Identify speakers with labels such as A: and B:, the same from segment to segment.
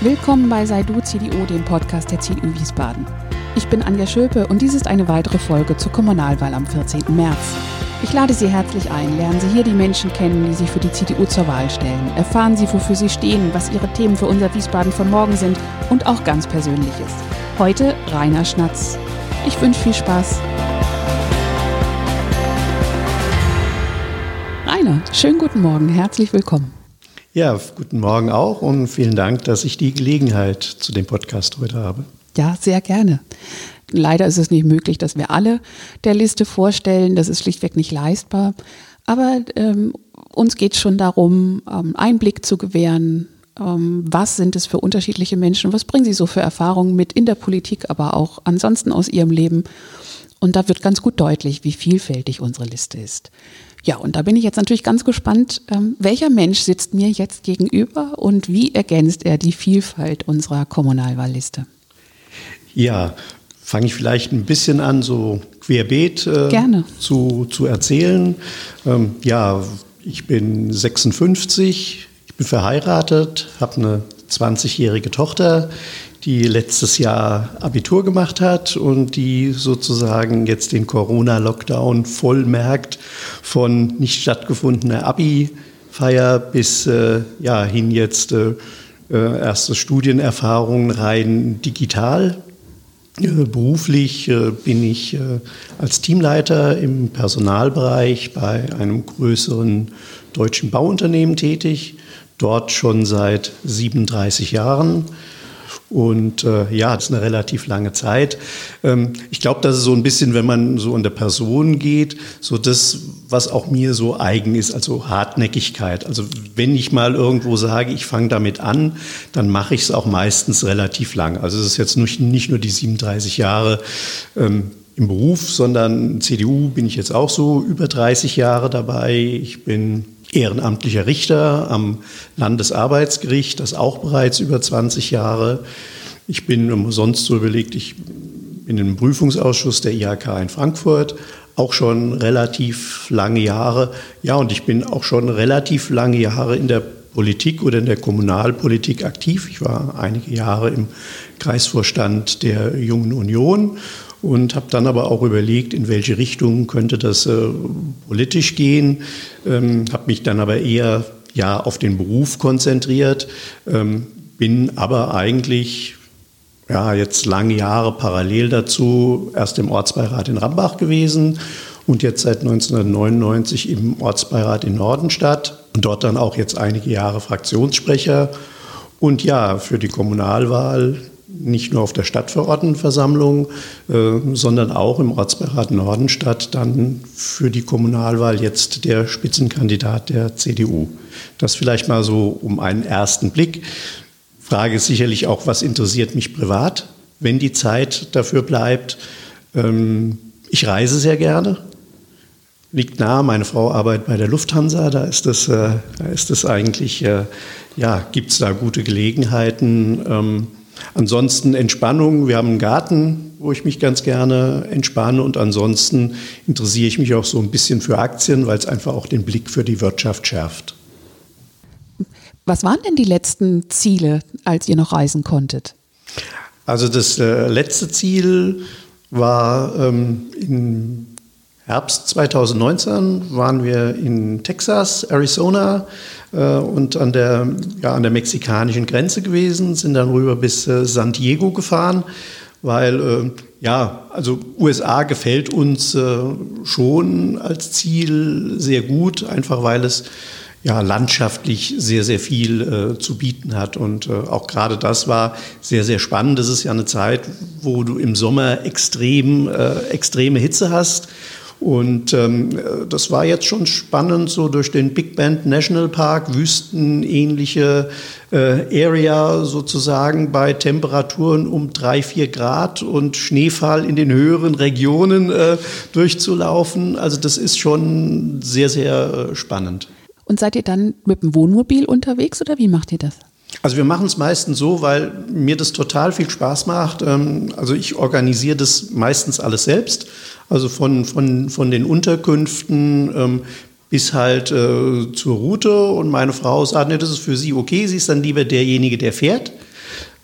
A: Willkommen bei Sei Du CDU, dem Podcast der CDU Wiesbaden. Ich bin Anja Schöpe und dies ist eine weitere Folge zur Kommunalwahl am 14. März. Ich lade Sie herzlich ein, lernen Sie hier die Menschen kennen, die sich für die CDU zur Wahl stellen. Erfahren Sie, wofür sie stehen, was ihre Themen für unser Wiesbaden von morgen sind und auch ganz Persönliches. Heute Rainer Schnatz. Ich wünsche viel Spaß. Rainer, schönen guten Morgen, herzlich willkommen.
B: Ja, guten Morgen auch und vielen Dank, dass ich die Gelegenheit zu dem Podcast heute habe.
A: Ja, sehr gerne. Leider ist es nicht möglich, dass wir alle der Liste vorstellen. Das ist schlichtweg nicht leistbar. Aber ähm, uns geht es schon darum, ähm, Einblick zu gewähren. Ähm, was sind es für unterschiedliche Menschen? Was bringen sie so für Erfahrungen mit in der Politik, aber auch ansonsten aus ihrem Leben? Und da wird ganz gut deutlich, wie vielfältig unsere Liste ist. Ja, und da bin ich jetzt natürlich ganz gespannt, ähm, welcher Mensch sitzt mir jetzt gegenüber und wie ergänzt er die Vielfalt unserer Kommunalwahlliste?
B: Ja, fange ich vielleicht ein bisschen an, so querbeet äh,
A: Gerne.
B: Zu, zu erzählen. Ähm, ja, ich bin 56, ich bin verheiratet, habe eine 20-jährige Tochter, die letztes Jahr Abitur gemacht hat und die sozusagen jetzt den Corona-Lockdown voll merkt von nicht stattgefundener Abi-Feier bis äh, ja, hin jetzt äh, äh erste Studienerfahrungen rein digital. Äh, beruflich äh, bin ich als Teamleiter im Personalbereich bei einem größeren deutschen Bauunternehmen tätig, dort schon seit 37 Jahren und äh, ja, das ist eine relativ lange Zeit. Ähm, ich glaube, das ist so ein bisschen, wenn man so an der Person geht, so das, was auch mir so eigen ist, also Hartnäckigkeit. Also wenn ich mal irgendwo sage, ich fange damit an, dann mache ich es auch meistens relativ lang. Also es ist jetzt nicht, nicht nur die 37 Jahre ähm, im Beruf, sondern CDU bin ich jetzt auch so über 30 Jahre dabei. Ich bin ehrenamtlicher Richter am Landesarbeitsgericht, das auch bereits über 20 Jahre. Ich bin sonst so überlegt, ich bin im Prüfungsausschuss der IHK in Frankfurt, auch schon relativ lange Jahre. Ja, und ich bin auch schon relativ lange Jahre in der Politik oder in der Kommunalpolitik aktiv. Ich war einige Jahre im Kreisvorstand der Jungen Union und habe dann aber auch überlegt, in welche Richtung könnte das äh, politisch gehen. Ähm, habe mich dann aber eher ja auf den Beruf konzentriert, ähm, bin aber eigentlich ja jetzt lange Jahre parallel dazu erst im Ortsbeirat in Rambach gewesen und jetzt seit 1999 im Ortsbeirat in Nordenstadt und dort dann auch jetzt einige Jahre Fraktionssprecher. Und ja, für die Kommunalwahl nicht nur auf der Stadtverordnetenversammlung, äh, sondern auch im Ortsbeirat Nordenstadt dann für die Kommunalwahl jetzt der Spitzenkandidat der CDU. Das vielleicht mal so um einen ersten Blick. Frage ist sicherlich auch, was interessiert mich privat, wenn die Zeit dafür bleibt. Ähm, ich reise sehr gerne. Liegt nahe, meine Frau arbeitet bei der Lufthansa, da ist das, äh, da ist das eigentlich, äh, ja, gibt es da gute Gelegenheiten. Ähm, Ansonsten Entspannung. Wir haben einen Garten, wo ich mich ganz gerne entspanne. Und ansonsten interessiere ich mich auch so ein bisschen für Aktien, weil es einfach auch den Blick für die Wirtschaft schärft.
A: Was waren denn die letzten Ziele, als ihr noch reisen konntet?
B: Also das äh, letzte Ziel war ähm, im Herbst 2019 waren wir in Texas, Arizona und an der, ja, an der mexikanischen Grenze gewesen, sind dann rüber bis äh, San Diego gefahren, weil äh, ja, also USA gefällt uns äh, schon als Ziel sehr gut, einfach weil es ja, landschaftlich sehr, sehr viel äh, zu bieten hat. Und äh, auch gerade das war sehr, sehr spannend. Das ist ja eine Zeit, wo du im Sommer extrem, äh, extreme Hitze hast und ähm, das war jetzt schon spannend, so durch den Big Bend National Park, wüstenähnliche äh, Area sozusagen bei Temperaturen um drei, vier Grad und Schneefall in den höheren Regionen äh, durchzulaufen. Also das ist schon sehr, sehr äh, spannend.
A: Und seid ihr dann mit dem Wohnmobil unterwegs oder wie macht ihr das?
B: Also wir machen es meistens so, weil mir das total viel Spaß macht. Ähm, also ich organisiere das meistens alles selbst. Also von, von, von den Unterkünften ähm, bis halt äh, zur Route. Und meine Frau sagt, nee, das ist für sie okay. Sie ist dann lieber derjenige, der fährt.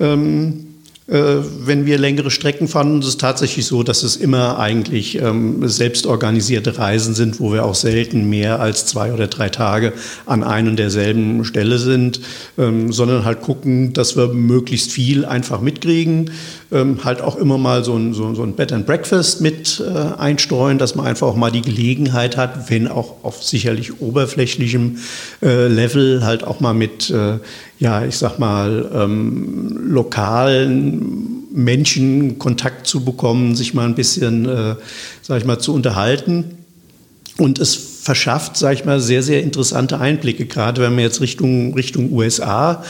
B: Ähm, äh, wenn wir längere Strecken fahren. Es ist tatsächlich so, dass es immer eigentlich ähm, selbstorganisierte Reisen sind, wo wir auch selten mehr als zwei oder drei Tage an ein und derselben Stelle sind, ähm, sondern halt gucken, dass wir möglichst viel einfach mitkriegen. Ähm, halt auch immer mal so ein, so, so ein Bed and Breakfast mit äh, einstreuen, dass man einfach auch mal die Gelegenheit hat, wenn auch auf sicherlich oberflächlichem äh, Level, halt auch mal mit äh, ja, ich sag mal, ähm, lokalen Menschen Kontakt zu bekommen, sich mal ein bisschen, äh, sag ich mal, zu unterhalten. Und es verschafft, sag ich mal, sehr, sehr interessante Einblicke, gerade wenn man jetzt Richtung, Richtung USA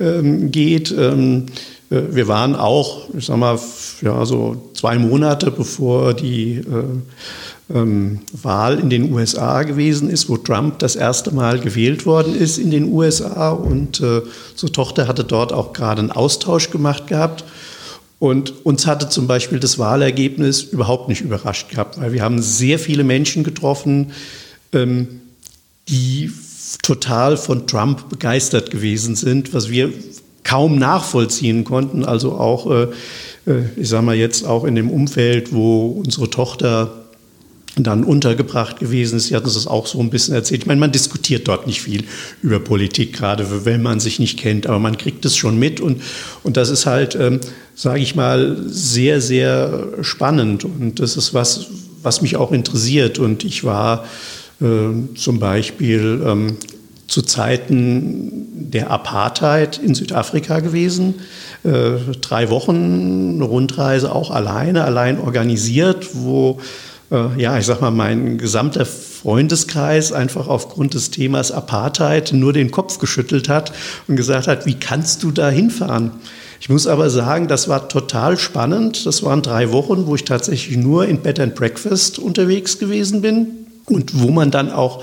B: ähm, geht. Ähm, äh, wir waren auch, ich sag mal, ja, so zwei Monate bevor die äh, ähm, Wahl in den USA gewesen ist, wo Trump das erste Mal gewählt worden ist in den USA. Und äh, unsere Tochter hatte dort auch gerade einen Austausch gemacht gehabt. Und uns hatte zum Beispiel das Wahlergebnis überhaupt nicht überrascht gehabt, weil wir haben sehr viele Menschen getroffen, ähm, die total von Trump begeistert gewesen sind, was wir kaum nachvollziehen konnten. Also auch, äh, äh ich sage mal jetzt auch in dem Umfeld, wo unsere Tochter dann untergebracht gewesen ist. Sie hatten uns das auch so ein bisschen erzählt. Ich meine, man diskutiert dort nicht viel über Politik, gerade wenn man sich nicht kennt, aber man kriegt es schon mit und, und das ist halt, ähm, sage ich mal, sehr, sehr spannend und das ist was, was mich auch interessiert und ich war äh, zum Beispiel ähm, zu Zeiten der Apartheid in Südafrika gewesen. Äh, drei Wochen, eine Rundreise auch alleine, allein organisiert, wo äh, ja, ich sag mal, mein gesamter Freundeskreis einfach aufgrund des Themas Apartheid nur den Kopf geschüttelt hat und gesagt hat, wie kannst du da hinfahren? Ich muss aber sagen, das war total spannend. Das waren drei Wochen, wo ich tatsächlich nur in Bed and Breakfast unterwegs gewesen bin und wo man dann auch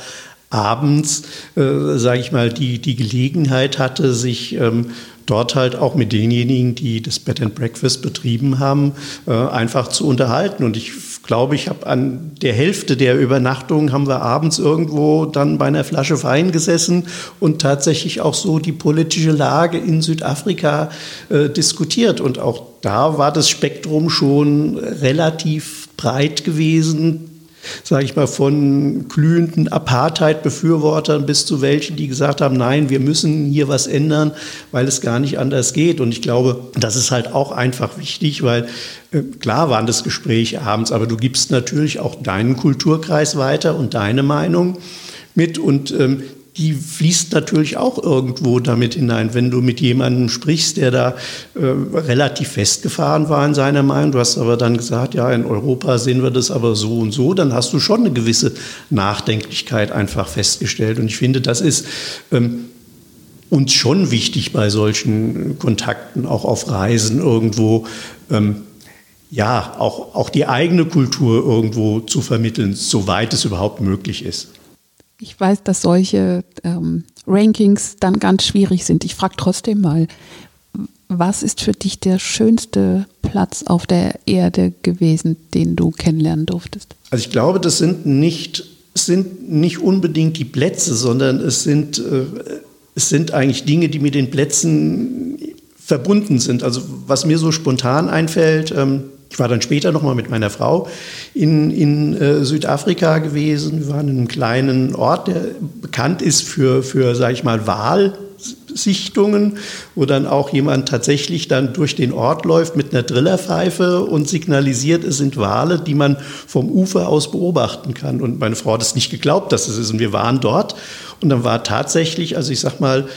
B: abends, äh, sage ich mal, die, die Gelegenheit hatte, sich ähm, dort halt auch mit denjenigen, die das Bed and Breakfast betrieben haben, äh, einfach zu unterhalten. Und ich glaube, ich habe an der Hälfte der Übernachtungen haben wir abends irgendwo dann bei einer Flasche Wein gesessen und tatsächlich auch so die politische Lage in Südafrika äh, diskutiert. Und auch da war das Spektrum schon relativ breit gewesen sage ich mal, von glühenden Apartheid-Befürwortern bis zu welchen, die gesagt haben, nein, wir müssen hier was ändern, weil es gar nicht anders geht. Und ich glaube, das ist halt auch einfach wichtig, weil äh, klar waren das Gespräche abends, aber du gibst natürlich auch deinen Kulturkreis weiter und deine Meinung mit. Und ähm, die fließt natürlich auch irgendwo damit hinein. Wenn du mit jemandem sprichst, der da äh, relativ festgefahren war in seiner Meinung, du hast aber dann gesagt, ja, in Europa sehen wir das aber so und so, dann hast du schon eine gewisse Nachdenklichkeit einfach festgestellt. Und ich finde, das ist ähm, uns schon wichtig bei solchen Kontakten, auch auf Reisen irgendwo. Ähm, ja, auch, auch die eigene Kultur irgendwo zu vermitteln, soweit es überhaupt möglich ist.
A: Ich weiß, dass solche ähm, Rankings dann ganz schwierig sind. Ich frage trotzdem mal, was ist für dich der schönste Platz auf der Erde gewesen, den du kennenlernen durftest?
B: Also ich glaube, das sind nicht, sind nicht unbedingt die Plätze, sondern es sind, äh, es sind eigentlich Dinge, die mit den Plätzen verbunden sind. Also was mir so spontan einfällt, ähm, ich war dann später nochmal mit meiner Frau in, in äh, Südafrika gewesen. Wir waren in einem kleinen Ort, der bekannt ist für, für sage ich mal, Wahlsichtungen, wo dann auch jemand tatsächlich dann durch den Ort läuft mit einer Drillerpfeife und signalisiert, es sind Wale, die man vom Ufer aus beobachten kann. Und meine Frau hat es nicht geglaubt, dass es ist. Und wir waren dort und dann war tatsächlich, also ich sag mal,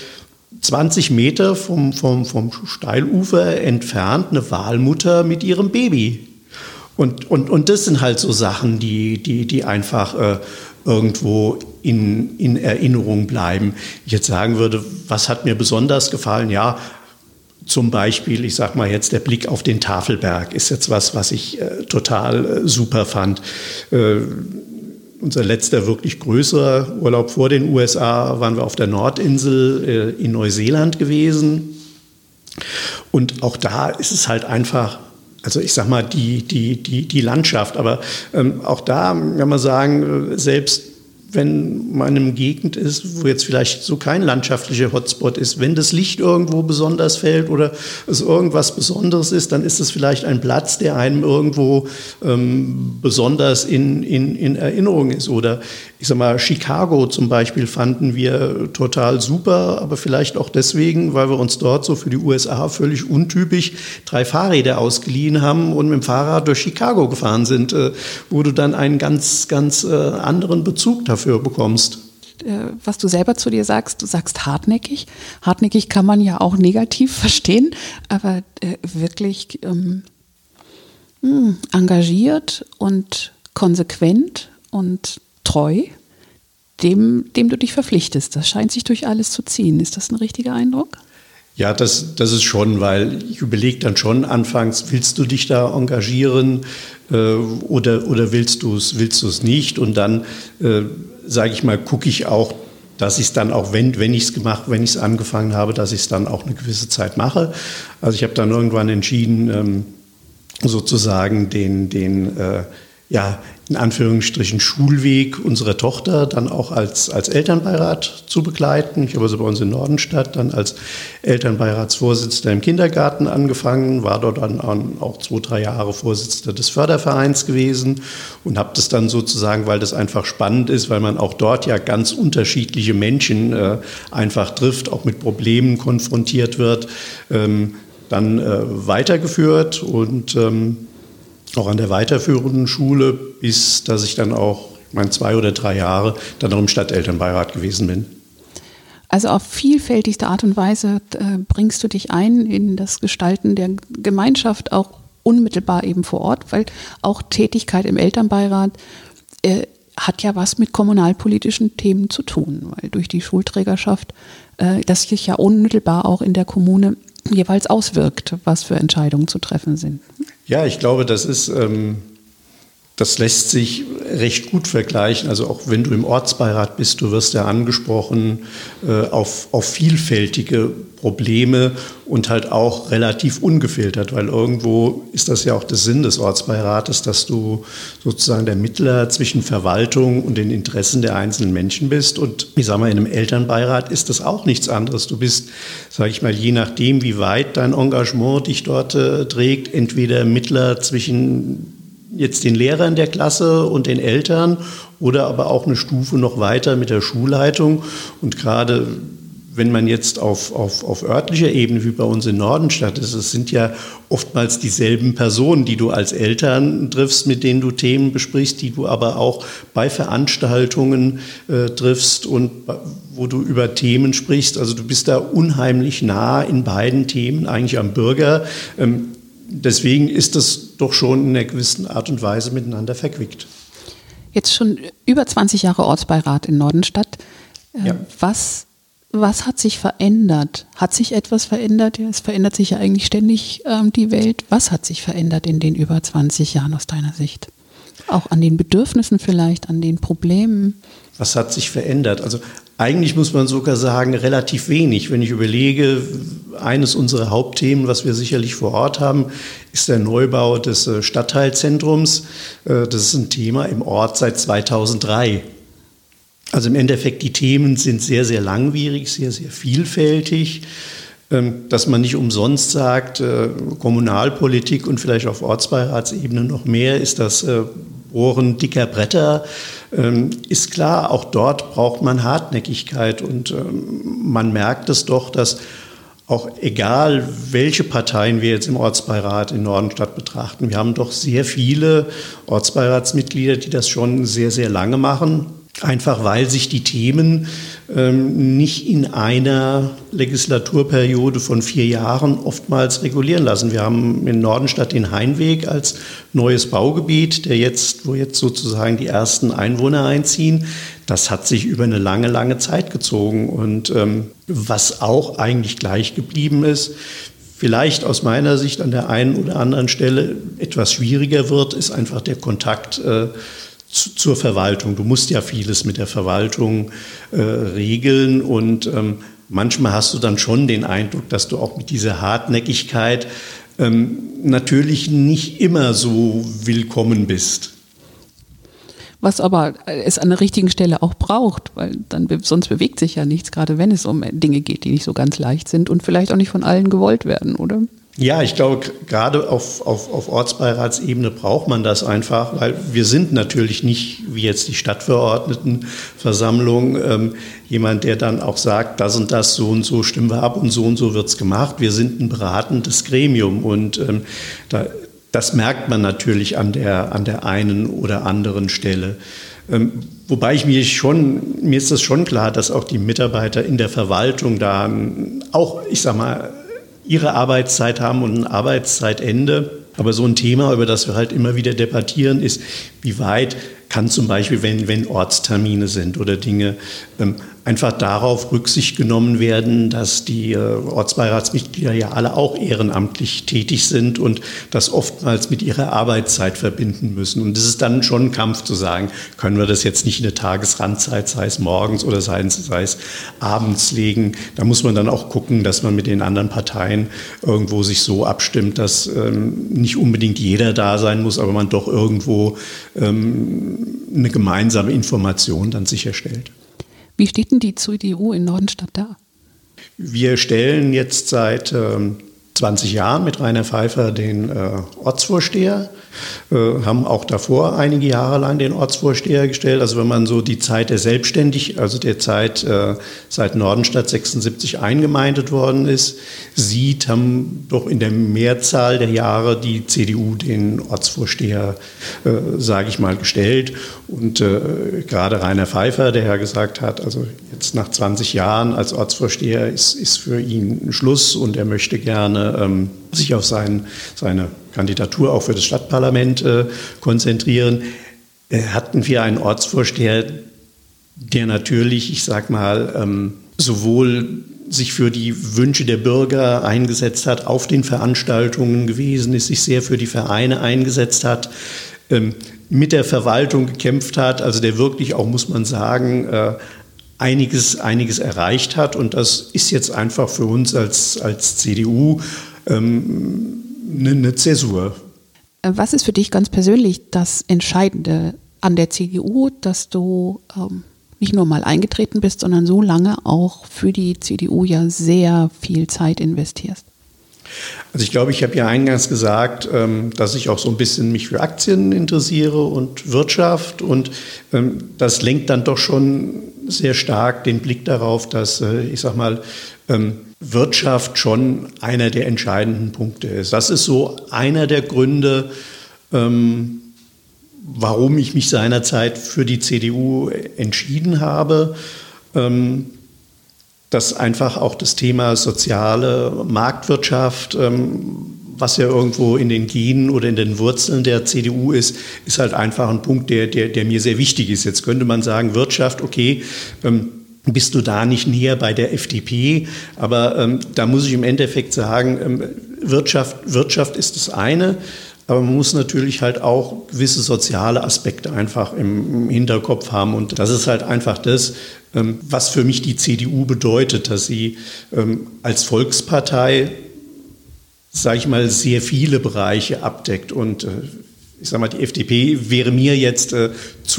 B: 20 Meter vom, vom, vom Steilufer entfernt eine Walmutter mit ihrem Baby. Und, und, und das sind halt so Sachen, die, die, die einfach äh, irgendwo in, in Erinnerung bleiben. Ich jetzt sagen würde, was hat mir besonders gefallen? Ja, zum Beispiel, ich sag mal jetzt, der Blick auf den Tafelberg ist jetzt was, was ich äh, total äh, super fand. Äh, unser letzter wirklich größerer Urlaub vor den USA waren wir auf der Nordinsel äh, in Neuseeland gewesen. Und auch da ist es halt einfach, also ich sag mal, die, die, die, die Landschaft. Aber ähm, auch da kann man sagen, äh, selbst wenn man in Gegend ist, wo jetzt vielleicht so kein landschaftlicher Hotspot ist, wenn das Licht irgendwo besonders fällt oder es irgendwas Besonderes ist, dann ist es vielleicht ein Platz, der einem irgendwo ähm, besonders in, in, in Erinnerung ist. Oder ich sag mal, Chicago zum Beispiel fanden wir total super, aber vielleicht auch deswegen, weil wir uns dort so für die USA völlig untypisch drei Fahrräder ausgeliehen haben und mit dem Fahrrad durch Chicago gefahren sind, äh, wo du dann einen ganz, ganz äh, anderen Bezug dafür dafür bekommst.
A: Äh, was du selber zu dir sagst, du sagst hartnäckig. Hartnäckig kann man ja auch negativ verstehen, aber äh, wirklich ähm, hm, engagiert und konsequent und treu, dem, dem du dich verpflichtest. Das scheint sich durch alles zu ziehen. Ist das ein richtiger Eindruck?
B: Ja, das, das ist schon, weil ich überlege dann schon anfangs, willst du dich da engagieren äh, oder, oder willst du es willst du's nicht? Und dann, äh, sage ich mal, gucke ich auch, dass ich es dann auch, wenn, wenn ich es gemacht, wenn ich es angefangen habe, dass ich es dann auch eine gewisse Zeit mache. Also ich habe dann irgendwann entschieden, ähm, sozusagen den, den äh, ja, in Anführungsstrichen Schulweg unserer Tochter dann auch als, als Elternbeirat zu begleiten. Ich habe also bei uns in Nordenstadt dann als Elternbeiratsvorsitzender im Kindergarten angefangen, war dort dann auch zwei, drei Jahre Vorsitzender des Fördervereins gewesen und habe das dann sozusagen, weil das einfach spannend ist, weil man auch dort ja ganz unterschiedliche Menschen äh, einfach trifft, auch mit Problemen konfrontiert wird, ähm, dann äh, weitergeführt und ähm, auch an der weiterführenden Schule, bis dass ich dann auch, ich meine, zwei oder drei Jahre dann auch im Stadtelternbeirat gewesen bin.
A: Also auf vielfältigste Art und Weise äh, bringst du dich ein in das Gestalten der Gemeinschaft, auch unmittelbar eben vor Ort, weil auch Tätigkeit im Elternbeirat äh, hat ja was mit kommunalpolitischen Themen zu tun, weil durch die Schulträgerschaft äh, das sich ja unmittelbar auch in der Kommune jeweils auswirkt, was für Entscheidungen zu treffen sind.
B: Ja, ich glaube, das ist, ähm, das lässt sich recht gut vergleichen. Also auch wenn du im Ortsbeirat bist, du wirst ja angesprochen äh, auf, auf vielfältige Probleme und halt auch relativ ungefiltert, weil irgendwo ist das ja auch der Sinn des Ortsbeirates, dass du sozusagen der Mittler zwischen Verwaltung und den Interessen der einzelnen Menschen bist. Und ich sage mal, in einem Elternbeirat ist das auch nichts anderes. Du bist, sage ich mal, je nachdem, wie weit dein Engagement dich dort äh, trägt, entweder Mittler zwischen jetzt den Lehrern der Klasse und den Eltern oder aber auch eine Stufe noch weiter mit der Schulleitung. Und gerade wenn man jetzt auf, auf, auf örtlicher Ebene wie bei uns in Nordenstadt ist, es sind ja oftmals dieselben Personen, die du als Eltern triffst, mit denen du Themen besprichst, die du aber auch bei Veranstaltungen äh, triffst und wo du über Themen sprichst. Also du bist da unheimlich nah in beiden Themen, eigentlich am Bürger. Ähm, deswegen ist das doch schon in einer gewissen Art und Weise miteinander verquickt.
A: Jetzt schon über 20 Jahre Ortsbeirat in Nordenstadt. Äh, ja. Was was hat sich verändert? Hat sich etwas verändert? Ja, es verändert sich ja eigentlich ständig ähm, die Welt. Was hat sich verändert in den über 20 Jahren aus deiner Sicht? Auch an den Bedürfnissen vielleicht, an den Problemen?
B: Was hat sich verändert? Also eigentlich muss man sogar sagen, relativ wenig. Wenn ich überlege, eines unserer Hauptthemen, was wir sicherlich vor Ort haben, ist der Neubau des äh, Stadtteilzentrums. Äh, das ist ein Thema im Ort seit 2003. Also im Endeffekt, die Themen sind sehr, sehr langwierig, sehr, sehr vielfältig. Ähm, dass man nicht umsonst sagt, äh, Kommunalpolitik und vielleicht auf Ortsbeiratsebene noch mehr ist das äh, Bohren dicker Bretter, ähm, ist klar, auch dort braucht man Hartnäckigkeit und ähm, man merkt es doch, dass auch egal, welche Parteien wir jetzt im Ortsbeirat in Nordenstadt betrachten, wir haben doch sehr viele Ortsbeiratsmitglieder, die das schon sehr, sehr lange machen Einfach weil sich die Themen ähm, nicht in einer Legislaturperiode von vier Jahren oftmals regulieren lassen. Wir haben in Nordenstadt den Hainweg als neues Baugebiet, der jetzt, wo jetzt sozusagen die ersten Einwohner einziehen. Das hat sich über eine lange, lange Zeit gezogen. Und ähm, was auch eigentlich gleich geblieben ist, vielleicht aus meiner Sicht an der einen oder anderen Stelle etwas schwieriger wird, ist einfach der Kontakt äh, zur Verwaltung. Du musst ja vieles mit der Verwaltung äh, regeln und ähm, manchmal hast du dann schon den Eindruck, dass du auch mit dieser Hartnäckigkeit ähm, natürlich nicht immer so willkommen bist.
A: was aber es an der richtigen Stelle auch braucht, weil dann sonst bewegt sich ja nichts, gerade wenn es um Dinge geht, die nicht so ganz leicht sind und vielleicht auch nicht von allen gewollt werden, oder?
B: Ja, ich glaube, gerade auf, auf, auf Ortsbeiratsebene braucht man das einfach, weil wir sind natürlich nicht, wie jetzt die Stadtverordnetenversammlung, ähm, jemand, der dann auch sagt, das und das, so und so stimmen wir ab und so und so wird's gemacht. Wir sind ein beratendes Gremium und ähm, da, das merkt man natürlich an der, an der einen oder anderen Stelle. Ähm, wobei ich mir schon, mir ist das schon klar, dass auch die Mitarbeiter in der Verwaltung da auch, ich sag mal, ihre Arbeitszeit haben und ein Arbeitszeitende. Aber so ein Thema, über das wir halt immer wieder debattieren, ist, wie weit kann zum Beispiel, wenn, wenn Ortstermine sind oder Dinge, ähm, einfach darauf Rücksicht genommen werden, dass die äh, Ortsbeiratsmitglieder ja alle auch ehrenamtlich tätig sind und das oftmals mit ihrer Arbeitszeit verbinden müssen. Und es ist dann schon ein Kampf zu sagen, können wir das jetzt nicht in eine Tagesrandzeit, sei es morgens oder sei es, sei es abends legen. Da muss man dann auch gucken, dass man mit den anderen Parteien irgendwo sich so abstimmt, dass ähm, nicht unbedingt jeder da sein muss, aber man doch irgendwo ähm, eine gemeinsame Information dann sicherstellt.
A: Wie steht denn die CDU in Nordenstadt da?
B: Wir stellen jetzt seit ähm, 20 Jahren mit Rainer Pfeiffer den äh, Ortsvorsteher äh, haben auch davor einige Jahre lang den Ortsvorsteher gestellt. Also wenn man so die Zeit der Selbstständig, also der Zeit äh, seit Nordenstadt 76 eingemeindet worden ist, sieht, haben doch in der Mehrzahl der Jahre die CDU den Ortsvorsteher, äh, sage ich mal, gestellt. Und äh, gerade Rainer Pfeiffer, der ja gesagt hat, also jetzt nach 20 Jahren als Ortsvorsteher ist, ist für ihn Schluss und er möchte gerne ähm, sich auf sein, seine Kandidatur auch für das Stadtparlament äh, konzentrieren, äh, hatten wir einen Ortsvorsteher, der natürlich, ich sag mal, ähm, sowohl sich für die Wünsche der Bürger eingesetzt hat, auf den Veranstaltungen gewesen ist, sich sehr für die Vereine eingesetzt hat, ähm, mit der Verwaltung gekämpft hat, also der wirklich auch, muss man sagen, äh, einiges, einiges erreicht hat. Und das ist jetzt einfach für uns als, als CDU ähm, eine, eine Zäsur.
A: Was ist für dich ganz persönlich das Entscheidende an der CDU, dass du ähm, nicht nur mal eingetreten bist, sondern so lange auch für die CDU ja sehr viel Zeit investierst?
B: Also ich glaube, ich habe ja eingangs gesagt, ähm, dass ich auch so ein bisschen mich für Aktien interessiere und Wirtschaft und ähm, das lenkt dann doch schon sehr stark den Blick darauf, dass äh, ich sag mal Wirtschaft schon einer der entscheidenden Punkte ist. Das ist so einer der Gründe, ähm, warum ich mich seinerzeit für die CDU entschieden habe. Ähm, dass einfach auch das Thema soziale Marktwirtschaft, ähm, was ja irgendwo in den Genen oder in den Wurzeln der CDU ist, ist halt einfach ein Punkt, der, der, der mir sehr wichtig ist. Jetzt könnte man sagen, Wirtschaft, okay, ähm, bist du da nicht näher bei der FDP. Aber ähm, da muss ich im Endeffekt sagen, ähm, Wirtschaft, Wirtschaft ist das eine. Aber man muss natürlich halt auch gewisse soziale Aspekte einfach im, Hinterkopf haben. Und das ist halt einfach das, ähm, was für mich die CDU bedeutet, dass sie ähm, als Volkspartei, sage ich mal, sehr viele Bereiche abdeckt. Und äh, ich sage mal, die FDP wäre mir jetzt äh,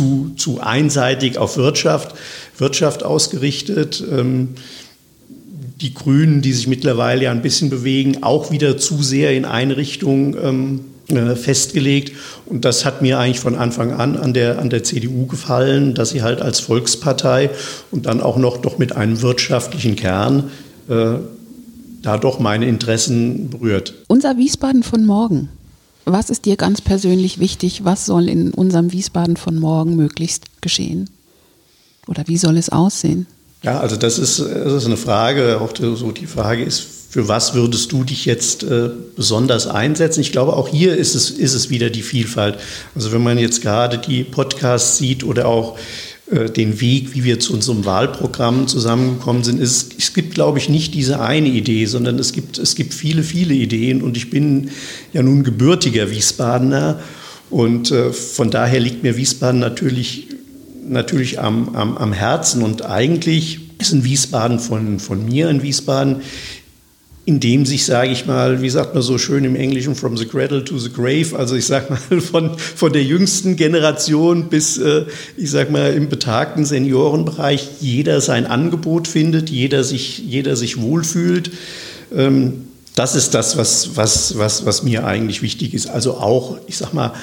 B: zu, zu einseitig auf Wirtschaft, Wirtschaft ausgerichtet. Ähm, die Grünen, die sich mittlerweile ja ein bisschen bewegen, auch wieder zu sehr in eine Richtung ähm, äh, festgelegt. Und das hat mir eigentlich von Anfang an an der, an der CDU gefallen, dass sie halt als Volkspartei und dann auch noch doch mit einem wirtschaftlichen Kern äh, da doch meine Interessen berührt.
A: Unser Wiesbaden von morgen. Was ist dir ganz persönlich wichtig? Was soll in unserem Wiesbaden von morgen möglichst geschehen? Oder wie soll es aussehen?
B: Ja, also das ist, das ist eine Frage, auch so die Frage ist, für was würdest du dich jetzt äh, besonders einsetzen? Ich glaube, auch hier ist es, ist es wieder die Vielfalt. Also wenn man jetzt gerade die Podcasts sieht oder auch den Weg, wie wir zu unserem Wahlprogramm zusammengekommen sind, ist, es gibt, glaube ich, nicht diese eine Idee, sondern es gibt, es gibt viele, viele Ideen. Und ich bin ja nun gebürtiger Wiesbadener. Und äh, von daher liegt mir Wiesbaden natürlich, natürlich am, am, am Herzen. Und eigentlich ist in Wiesbaden von, von mir in Wiesbaden indem sich, sage ich mal, wie sagt man so schön im Englischen, from the cradle to the grave, also ich sage mal von, von der jüngsten Generation bis, äh, ich sage mal, im betagten Seniorenbereich jeder sein Angebot findet, jeder sich, jeder sich wohlfühlt. Ähm, das ist das, was, was, was, was mir eigentlich wichtig ist. Also auch, ich sage mal,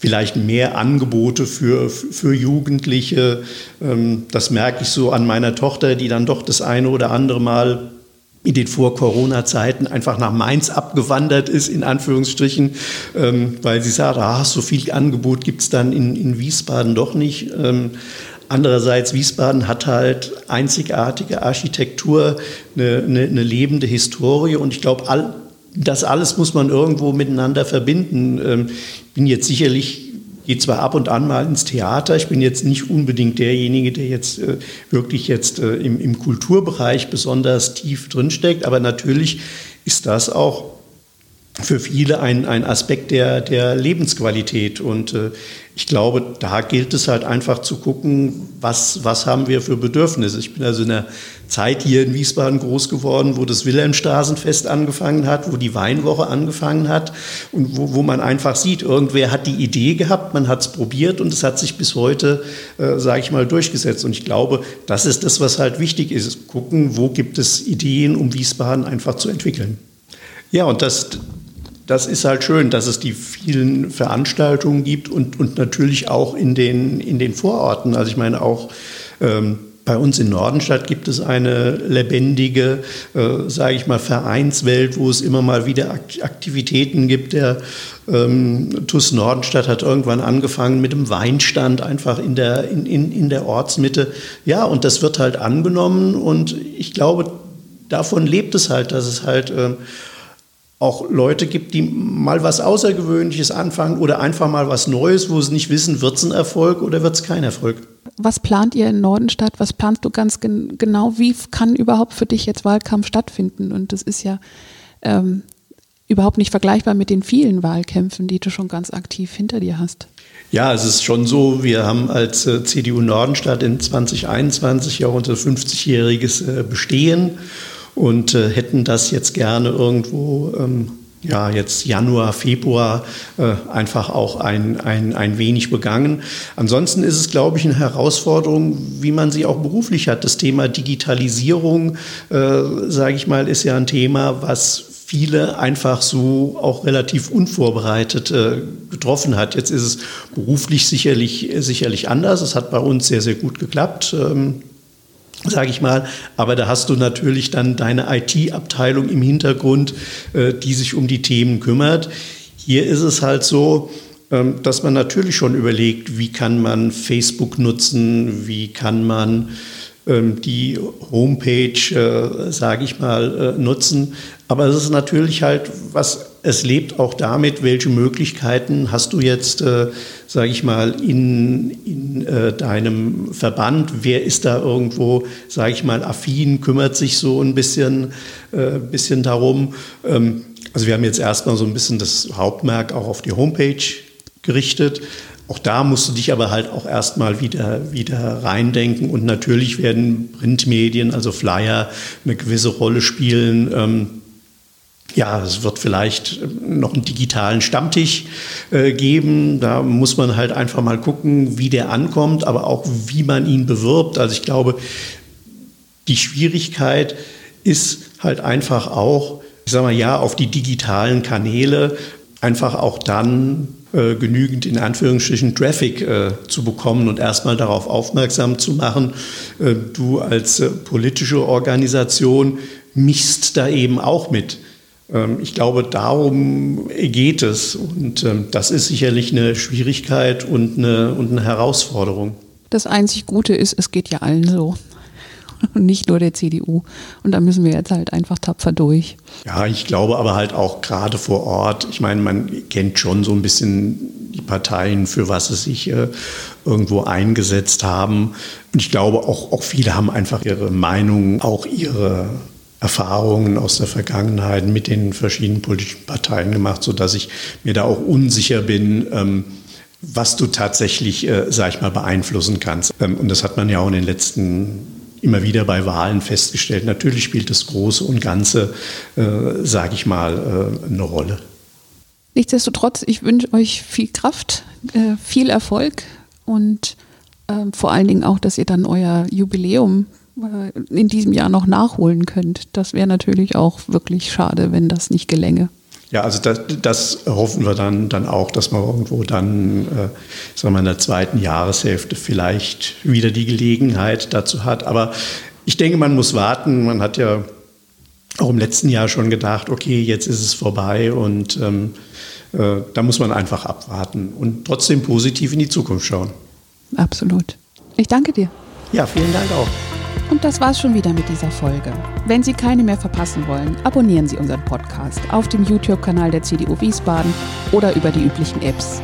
B: vielleicht mehr Angebote für, für Jugendliche. Ähm, das merke ich so an meiner Tochter, die dann doch das eine oder andere Mal in den Vor-Corona-Zeiten einfach nach Mainz abgewandert ist, in Anführungsstrichen, ähm, weil sie sagt, ah, so viel Angebot gibt es dann in, in Wiesbaden doch nicht. Ähm, andererseits, Wiesbaden hat halt einzigartige Architektur, eine, eine, eine lebende Historie und ich glaube, all, das alles muss man irgendwo miteinander verbinden. Ähm, ich bin jetzt sicherlich gehe zwar ab und an mal ins Theater, ich bin jetzt nicht unbedingt derjenige, der jetzt äh, wirklich jetzt äh, im, im Kulturbereich besonders tief drinsteckt, aber natürlich ist das auch für viele ein, ein Aspekt der, der Lebensqualität. Und äh, ich glaube, da gilt es halt einfach zu gucken, was, was haben wir für Bedürfnisse. Ich bin also in einer Zeit hier in Wiesbaden groß geworden, wo das Wilhelmstraßenfest angefangen hat, wo die Weinwoche angefangen hat und wo, wo man einfach sieht, irgendwer hat die Idee gehabt, man hat es probiert und es hat sich bis heute, äh, sage ich mal, durchgesetzt. Und ich glaube, das ist das, was halt wichtig ist. Gucken, wo gibt es Ideen, um Wiesbaden einfach zu entwickeln. Ja, und das, das ist halt schön, dass es die vielen Veranstaltungen gibt und, und natürlich auch in den, in den Vororten. Also ich meine auch ähm, bei uns in Nordenstadt gibt es eine lebendige, äh, sage ich mal, Vereinswelt, wo es immer mal wieder Aktivitäten gibt. Der ähm, TUS Nordenstadt hat irgendwann angefangen mit einem Weinstand einfach in der, in, in, in der Ortsmitte. Ja, und das wird halt angenommen und ich glaube, davon lebt es halt, dass es halt äh, auch Leute gibt, die mal was Außergewöhnliches anfangen oder einfach mal was Neues, wo sie nicht wissen, wird es ein Erfolg oder wird es kein Erfolg.
A: Was plant ihr in Nordenstadt? Was planst du ganz gen genau? Wie kann überhaupt für dich jetzt Wahlkampf stattfinden? Und das ist ja ähm, überhaupt nicht vergleichbar mit den vielen Wahlkämpfen, die du schon ganz aktiv hinter dir hast.
B: Ja, es ist schon so, wir haben als äh, CDU Nordenstadt in 2021 ja unser 50-jähriges äh, Bestehen und äh, hätten das jetzt gerne irgendwo ähm, ja, jetzt Januar, Februar äh, einfach auch ein, ein, ein wenig begangen. Ansonsten ist es, glaube ich, eine Herausforderung, wie man sie auch beruflich hat. Das Thema Digitalisierung, äh, sage ich mal, ist ja ein Thema, was viele einfach so auch relativ unvorbereitet äh, getroffen hat. Jetzt ist es beruflich sicherlich, sicherlich anders. Es hat bei uns sehr, sehr gut geklappt. Ähm, sage ich mal. Aber da hast du natürlich dann deine IT-Abteilung im Hintergrund, äh, die sich um die Themen kümmert. Hier ist es halt so, ähm, dass man natürlich schon überlegt, wie kann man Facebook nutzen, wie kann man ähm, die Homepage, äh, sage ich mal, äh, nutzen. Aber es ist natürlich halt, was es lebt auch damit, welche Möglichkeiten hast du jetzt, äh, sage ich mal, in, in äh, deinem Verband? Wer ist da irgendwo, sage ich mal, affin, kümmert sich so ein bisschen, äh, bisschen darum? Ähm, also wir haben jetzt erstmal so ein bisschen das Hauptmerk auch auf die Homepage gerichtet. Auch da musst du dich aber halt auch erstmal wieder, wieder reindenken. Und natürlich werden Printmedien, also Flyer, eine gewisse Rolle spielen. Ähm, ja, es wird vielleicht noch einen digitalen Stammtisch äh, geben. Da muss man halt einfach mal gucken, wie der ankommt, aber auch wie man ihn bewirbt. Also ich glaube, die Schwierigkeit ist halt einfach auch, ich sage mal, ja, auf die digitalen Kanäle einfach auch dann äh, genügend in Anführungsstrichen Traffic äh, zu bekommen und erstmal darauf aufmerksam zu machen, äh, du als äh, politische Organisation mischst da eben auch mit. Ähm, ich glaube, darum geht es und ähm, das ist sicherlich eine Schwierigkeit und eine, und eine Herausforderung.
A: Das einzig Gute ist, es geht ja allen so und nicht nur der CDU. Und da müssen wir jetzt halt einfach tapfer durch.
B: Ja, ich glaube aber halt auch gerade vor Ort. Ich meine, man kennt schon so ein bisschen die Parteien, für was sie sich äh, irgendwo eingesetzt haben. Und ich glaube auch, auch viele haben einfach ihre Meinung, auch ihre Erfahrungen aus der Vergangenheit mit den verschiedenen politischen Parteien gemacht, sodass ich mir da auch unsicher bin, ähm, was du tatsächlich, äh, sag ich mal, beeinflussen kannst. Ähm, und das hat man ja auch in den letzten immer wieder bei Wahlen festgestellt. Natürlich spielt das Große und Ganze, äh, sage ich mal, äh, eine Rolle.
A: Nichtsdestotrotz, ich wünsche euch viel Kraft, äh, viel Erfolg und ähm, vor allen Dingen auch, dass ihr dann euer Jubiläum in diesem Jahr noch nachholen könnt. Das wäre natürlich auch wirklich schade, wenn das nicht gelänge.
B: Ja, also das, das, hoffen wir dann, dann auch, dass man irgendwo dann, äh, sagen wir in der zweiten Jahreshälfte vielleicht wieder die Gelegenheit dazu hat. Aber ich denke, man muss warten. Man hat ja auch im letzten Jahr schon gedacht, okay, jetzt ist es vorbei und ähm, äh, da muss man einfach abwarten und trotzdem positiv in die Zukunft schauen.
A: Absolut. Ich danke dir.
B: Ja, vielen Dank auch.
A: Und das war's schon wieder mit dieser Folge. Wenn Sie keine mehr verpassen wollen, abonnieren Sie unseren Podcast auf dem YouTube-Kanal der CDU Wiesbaden oder über die üblichen Apps.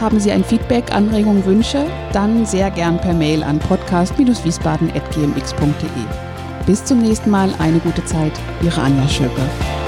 A: Haben Sie ein Feedback, Anregungen, Wünsche? Dann sehr gern per Mail an podcast-wiesbaden.gmx.de. Bis zum nächsten Mal, eine gute Zeit. Ihre Anja Schöpper.